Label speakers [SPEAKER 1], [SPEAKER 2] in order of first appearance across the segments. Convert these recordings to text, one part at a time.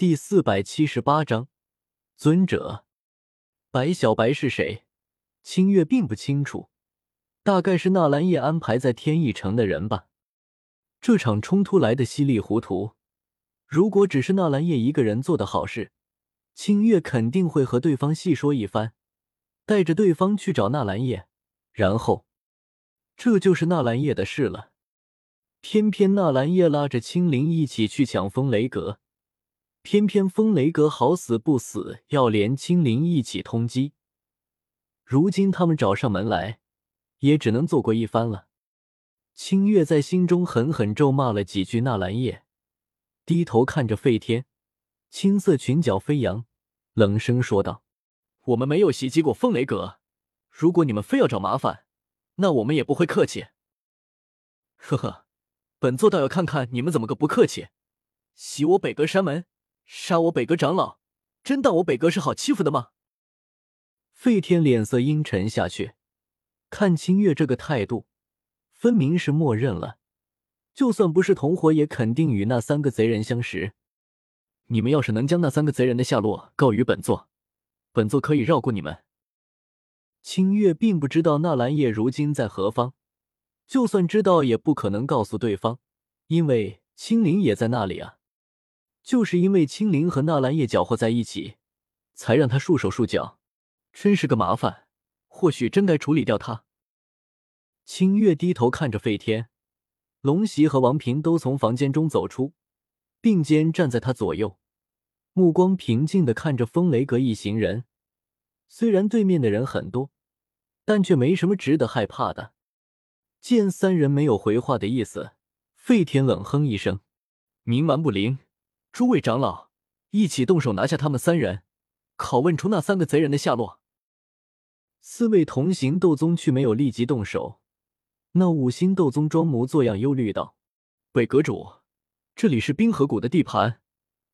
[SPEAKER 1] 第四百七十八章，尊者，白小白是谁？清月并不清楚，大概是纳兰叶安排在天意城的人吧。这场冲突来的稀里糊涂，如果只是纳兰叶一个人做的好事，清月肯定会和对方细说一番，带着对方去找纳兰叶，然后这就是纳兰叶的事了。偏偏纳兰叶拉着青灵一起去抢风雷阁。偏偏风雷阁好死不死要连青灵一起通缉，如今他们找上门来，也只能做过一番了。清月在心中狠狠咒骂了几句纳兰叶，低头看着费天，青色裙角飞扬，冷声说道：“我们没有袭击过风雷阁，如果你们非要找麻烦，那我们也不会客气。”呵呵，本座倒要看看你们怎么个不客气，袭我北阁山门！杀我北阁长老，真当我北阁是好欺负的吗？费天脸色阴沉下去，看清月这个态度，分明是默认了，就算不是同伙，也肯定与那三个贼人相识。你们要是能将那三个贼人的下落告于本座，本座可以绕过你们。清月并不知道纳兰叶如今在何方，就算知道，也不可能告诉对方，因为青灵也在那里啊。就是因为青灵和纳兰叶搅和在一起，才让他束手束脚，真是个麻烦。或许真该处理掉他。清月低头看着费天，龙袭和王平都从房间中走出，并肩站在他左右，目光平静的看着风雷阁一行人。虽然对面的人很多，但却没什么值得害怕的。见三人没有回话的意思，费天冷哼一声：“冥顽不灵。”诸位长老，一起动手拿下他们三人，拷问出那三个贼人的下落。四位同行斗宗却没有立即动手。那五星斗宗装模作样忧虑道：“北阁主，这里是冰河谷的地盘，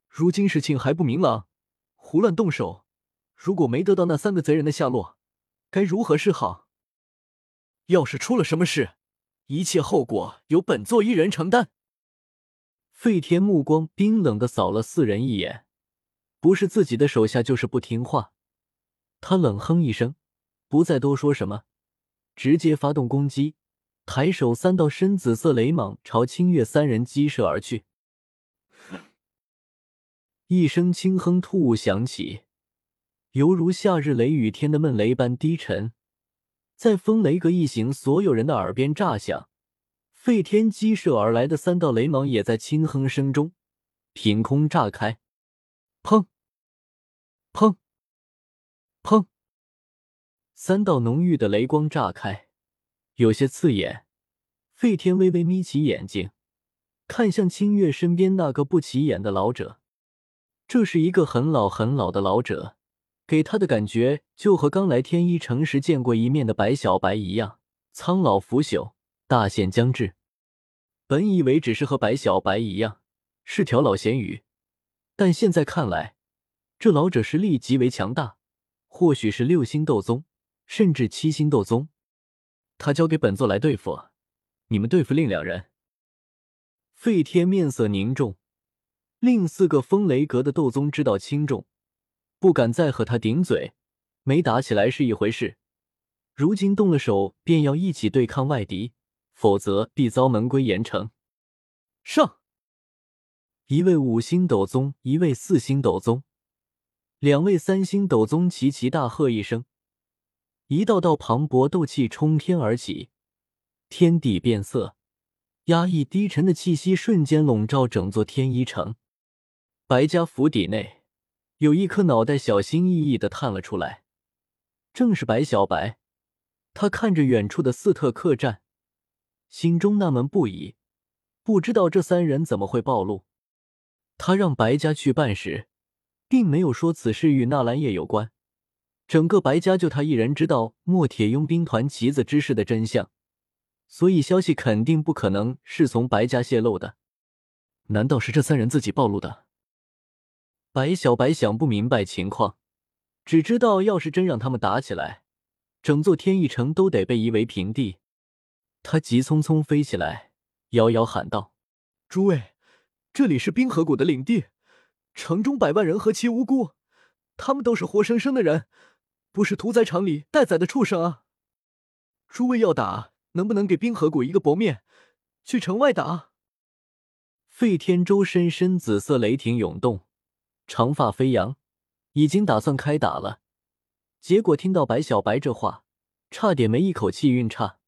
[SPEAKER 1] 如今事情还不明朗，胡乱动手，如果没得到那三个贼人的下落，该如何是好？要是出了什么事，一切后果由本座一人承担。”费天目光冰冷的扫了四人一眼，不是自己的手下就是不听话。他冷哼一声，不再多说什么，直接发动攻击，抬手三道深紫色雷芒朝清月三人击射而去。一声轻哼突兀响起，犹如夏日雷雨天的闷雷般低沉，在风雷阁一行所有人的耳边炸响。费天激射而来的三道雷芒也在轻哼声中凭空炸开，砰！砰！砰！三道浓郁的雷光炸开，有些刺眼。费天微微眯起眼睛，看向清月身边那个不起眼的老者。这是一个很老很老的老者，给他的感觉就和刚来天一城时见过一面的白小白一样，苍老腐朽。大限将至，本以为只是和白小白一样是条老咸鱼，但现在看来，这老者实力极为强大，或许是六星斗宗，甚至七星斗宗。他交给本座来对付，你们对付另两人。费天面色凝重，另四个风雷阁的斗宗知道轻重，不敢再和他顶嘴。没打起来是一回事，如今动了手，便要一起对抗外敌。否则必遭门规严惩。上，一位五星斗宗，一位四星斗宗，两位三星斗宗齐齐大喝一声，一道道磅礴斗气冲天而起，天地变色，压抑低沉的气息瞬间笼罩整座天一城。白家府邸内，有一颗脑袋小心翼翼的探了出来，正是白小白。他看着远处的四特客栈。心中纳闷不已，不知道这三人怎么会暴露。他让白家去办时，并没有说此事与纳兰叶有关。整个白家就他一人知道墨铁佣兵团旗子之事的真相，所以消息肯定不可能是从白家泄露的。难道是这三人自己暴露的？白小白想不明白情况，只知道要是真让他们打起来，整座天翼城都得被夷为平地。他急匆匆飞起来，遥遥喊道：“诸位，这里是冰河谷的领地，
[SPEAKER 2] 城中百万人何其无辜，他们都是活生生的人，不是屠宰场里待宰的畜生啊！诸位要打，能不能给冰河谷一个薄面，去城外打？
[SPEAKER 1] 费天舟深深紫色雷霆涌动，长发飞扬，已经打算开打了。结果听到白小白这话，差点没一口气晕岔。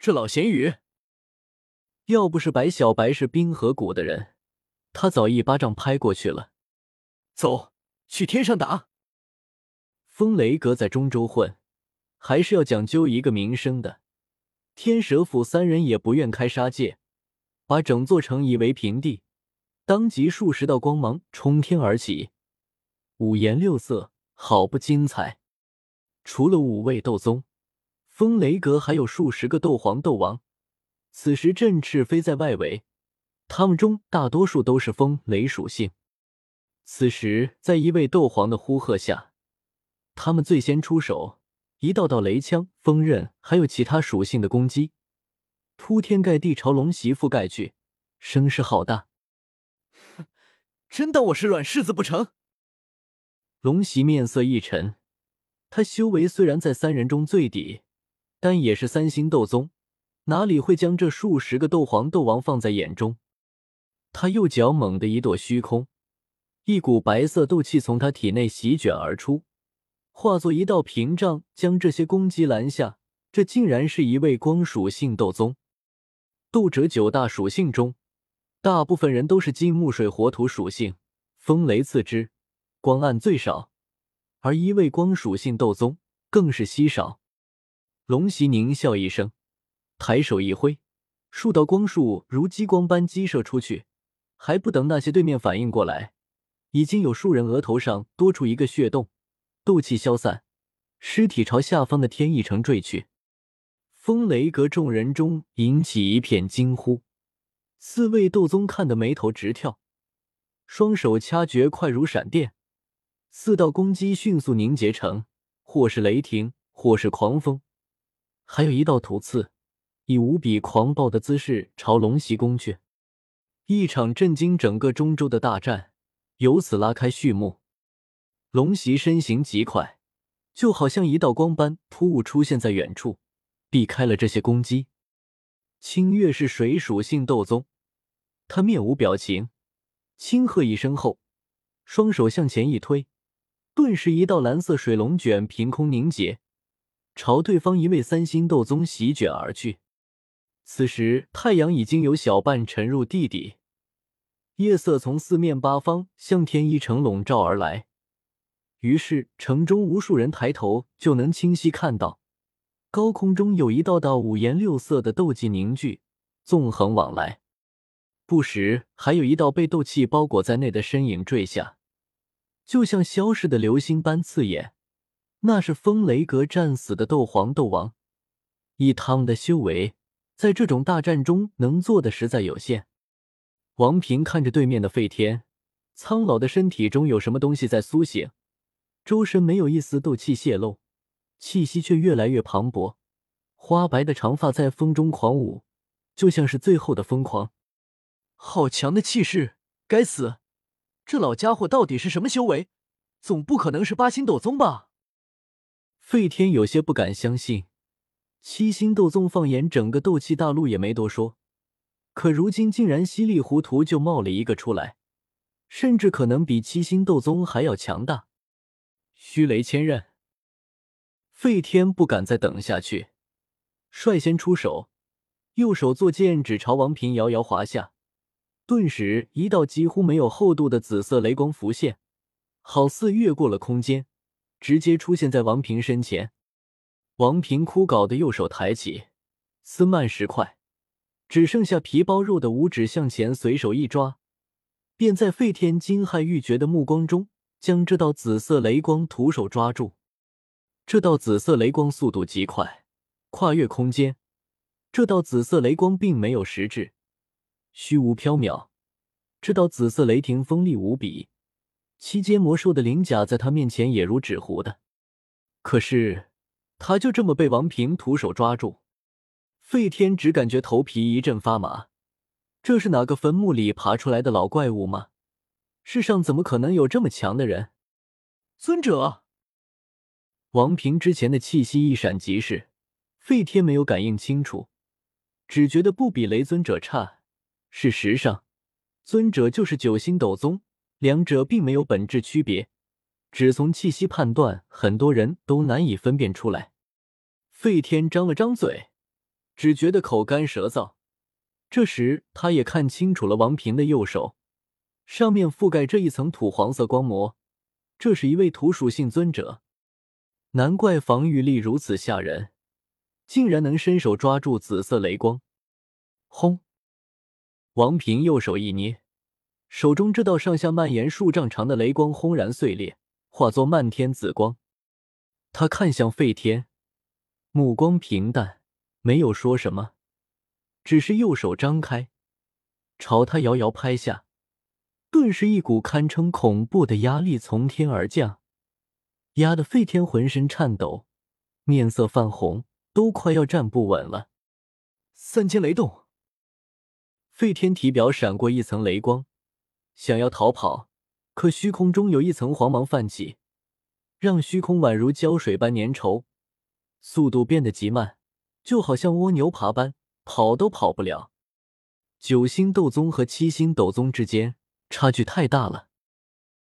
[SPEAKER 2] 这老咸鱼，
[SPEAKER 1] 要不是白小白是冰河谷的人，他早一巴掌拍过去了。
[SPEAKER 2] 走去天上打。
[SPEAKER 1] 风雷阁在中州混，还是要讲究一个名声的。天蛇府三人也不愿开杀戒。把整座城夷为平地，当即数十道光芒冲天而起，五颜六色，好不精彩。除了五位斗宗，风雷阁还有数十个斗皇、斗王。此时振翅飞在外围，他们中大多数都是风雷属性。此时，在一位斗皇的呼喝下，他们最先出手，一道道雷枪、锋刃，还有其他属性的攻击。铺天盖地朝龙席覆盖去，声势浩大。
[SPEAKER 2] 真当我是软柿子不成？
[SPEAKER 1] 龙席面色一沉，他修为虽然在三人中最底，但也是三星斗宗，哪里会将这数十个斗皇、斗王放在眼中？他右脚猛地一跺虚空，一股白色斗气从他体内席卷而出，化作一道屏障，将这些攻击拦下。这竟然是一位光属性斗宗。斗者九大属性中，大部分人都是金木水火土属性，风雷次之，光暗最少。而一位光属性斗宗更是稀少。龙袭狞笑一声，抬手一挥，数道光束如激光般激射出去。还不等那些对面反应过来，已经有数人额头上多出一个血洞，斗气消散，尸体朝下方的天意城坠去。风雷阁众人中引起一片惊呼，四位斗宗看得眉头直跳，双手掐诀快如闪电，四道攻击迅速凝结成，或是雷霆，或是狂风，还有一道土刺，以无比狂暴的姿势朝龙袭攻去。一场震惊整个中州的大战由此拉开序幕。龙袭身形极快，就好像一道光般突兀出现在远处。避开了这些攻击。清月是水属性斗宗，他面无表情，轻喝一声后，双手向前一推，顿时一道蓝色水龙卷凭空凝结，朝对方一位三星斗宗席卷而去。此时太阳已经有小半沉入地底，夜色从四面八方向天一城笼罩而来，于是城中无数人抬头就能清晰看到。高空中有一道道五颜六色的斗气凝聚，纵横往来，不时还有一道被斗气包裹在内的身影坠下，就像消逝的流星般刺眼。那是风雷阁战死的斗皇、斗王，以他们的修为，在这种大战中能做的实在有限。王平看着对面的费天，苍老的身体中有什么东西在苏醒，周身没有一丝斗气泄露。气息却越来越磅礴，花白的长发在风中狂舞，就像是最后的疯狂。
[SPEAKER 2] 好强的气势！该死，这老家伙到底是什么修为？总不可能是八星斗宗吧？
[SPEAKER 1] 费天有些不敢相信，七星斗宗放眼整个斗气大陆也没多说，可如今竟然稀里糊涂就冒了一个出来，甚至可能比七星斗宗还要强大。虚雷千刃。费天不敢再等下去，率先出手，右手作剑指朝王平遥遥划下，顿时一道几乎没有厚度的紫色雷光浮现，好似越过了空间，直接出现在王平身前。王平枯槁的右手抬起，丝蔓石块，只剩下皮包肉的五指向前随手一抓，便在费天惊骇欲绝的目光中，将这道紫色雷光徒手抓住。这道紫色雷光速度极快，跨越空间。这道紫色雷光并没有实质，虚无缥缈。这道紫色雷霆锋利无比，七阶魔兽的鳞甲在他面前也如纸糊的。可是，他就这么被王平徒手抓住。费天只感觉头皮一阵发麻。这是哪个坟墓里爬出来的老怪物吗？世上怎么可能有这么强的人？
[SPEAKER 2] 尊者，
[SPEAKER 1] 王平之前的气息一闪即逝，费天没有感应清楚，只觉得不比雷尊者差。事实上，尊者就是九星斗宗，两者并没有本质区别，只从气息判断，很多人都难以分辨出来。费天张了张嘴，只觉得口干舌燥。这时，他也看清楚了王平的右手，上面覆盖着一层土黄色光膜，这是一位土属性尊者。难怪防御力如此吓人，竟然能伸手抓住紫色雷光。轰！王平右手一捏，手中这道上下蔓延数丈长的雷光轰然碎裂，化作漫天紫光。他看向费天，目光平淡，没有说什么。只是右手张开，朝他遥遥拍下，顿时一股堪称恐怖的压力从天而降，压得费天浑身颤抖，面色泛红，都快要站不稳了。
[SPEAKER 2] 三千雷动，
[SPEAKER 1] 费天体表闪过一层雷光，想要逃跑，可虚空中有一层黄芒泛起，让虚空宛如胶水般粘稠，速度变得极慢，就好像蜗牛爬般。跑都跑不了，九星斗宗和七星斗宗之间差距太大了。